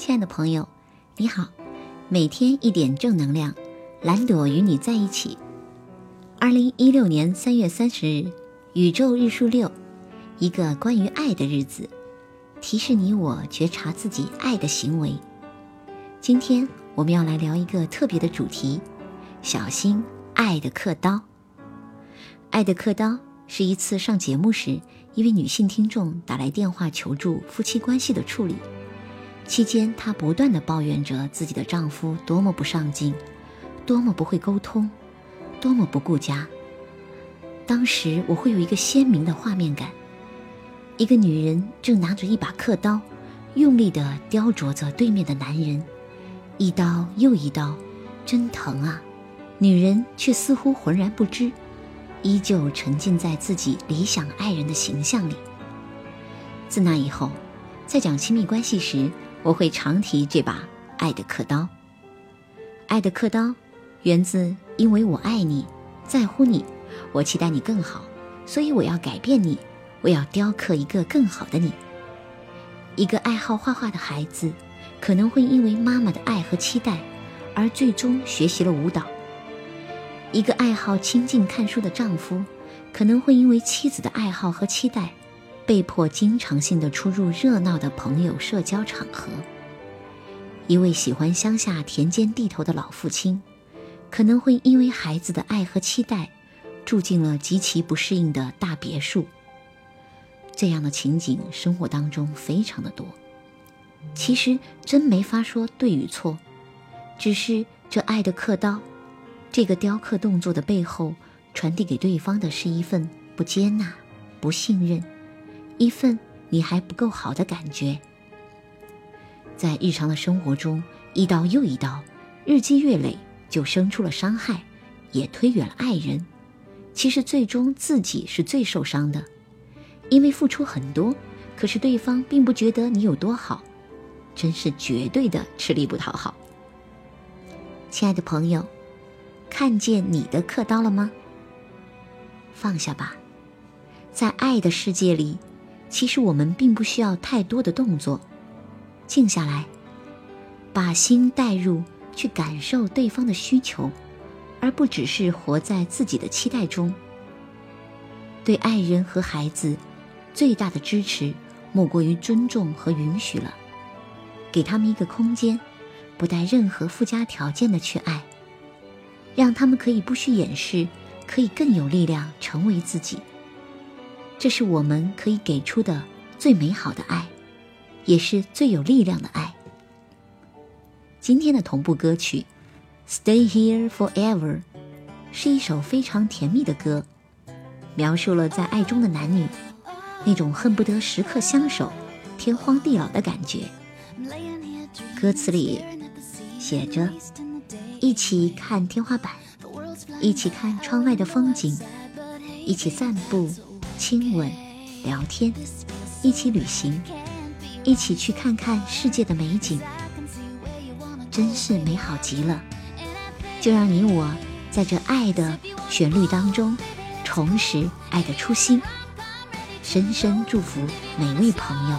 亲爱的朋友，你好，每天一点正能量，蓝朵与你在一起。二零一六年三月三十日，宇宙日数六，一个关于爱的日子，提示你我觉察自己爱的行为。今天我们要来聊一个特别的主题，小心爱的刻刀。爱的刻刀是一次上节目时，一位女性听众打来电话求助夫妻关系的处理。期间，她不断的抱怨着自己的丈夫多么不上进，多么不会沟通，多么不顾家。当时我会有一个鲜明的画面感：一个女人正拿着一把刻刀，用力地雕琢着对面的男人，一刀又一刀，真疼啊！女人却似乎浑然不知，依旧沉浸在自己理想爱人的形象里。自那以后，在讲亲密关系时，我会常提这把爱的刻刀。爱的刻刀，源自因为我爱你，在乎你，我期待你更好，所以我要改变你，我要雕刻一个更好的你。一个爱好画画的孩子，可能会因为妈妈的爱和期待，而最终学习了舞蹈。一个爱好亲近看书的丈夫，可能会因为妻子的爱好和期待。被迫经常性的出入热闹的朋友社交场合。一位喜欢乡下田间地头的老父亲，可能会因为孩子的爱和期待，住进了极其不适应的大别墅。这样的情景生活当中非常的多。其实真没法说对与错，只是这爱的刻刀，这个雕刻动作的背后，传递给对方的是一份不接纳、不信任。一份你还不够好的感觉，在日常的生活中，一刀又一刀，日积月累，就生出了伤害，也推远了爱人。其实最终自己是最受伤的，因为付出很多，可是对方并不觉得你有多好，真是绝对的吃力不讨好。亲爱的朋友，看见你的刻刀了吗？放下吧，在爱的世界里。其实我们并不需要太多的动作，静下来，把心带入，去感受对方的需求，而不只是活在自己的期待中。对爱人和孩子，最大的支持莫过于尊重和允许了，给他们一个空间，不带任何附加条件的去爱，让他们可以不需掩饰，可以更有力量成为自己。这是我们可以给出的最美好的爱，也是最有力量的爱。今天的同步歌曲《Stay Here Forever》是一首非常甜蜜的歌，描述了在爱中的男女那种恨不得时刻相守、天荒地老的感觉。歌词里写着：“一起看天花板，一起看窗外的风景，一起散步。”亲吻，聊天，一起旅行，一起去看看世界的美景，真是美好极了。就让你我在这爱的旋律当中，重拾爱的初心。深深祝福每位朋友。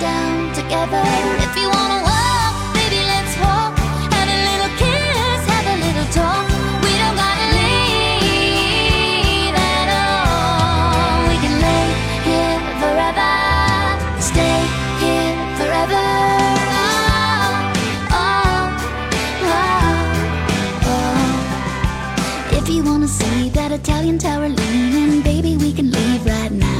down together. If you wanna walk, baby, let's walk. Have a little kiss, have a little talk. We don't gotta leave at all. We can lay here forever, stay here forever. Oh, oh, oh, oh. If you wanna see that Italian tower leaning, baby, we can leave right now.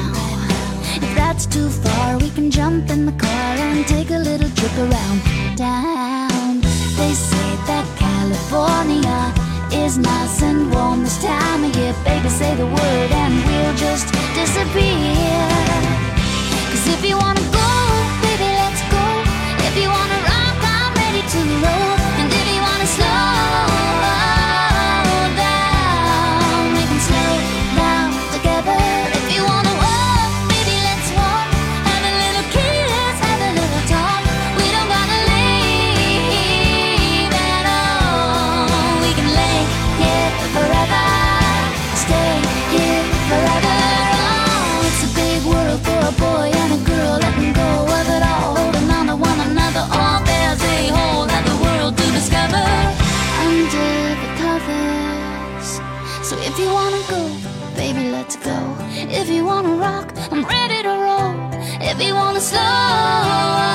That's too far, we can jump in the car and take a little trip around town. They say that California is nice and warm this time of year. Baby, say the word and we'll just disappear. Cause if you wanna If you wanna go, baby, let's go. If you wanna rock, I'm ready to roll. If you wanna slow.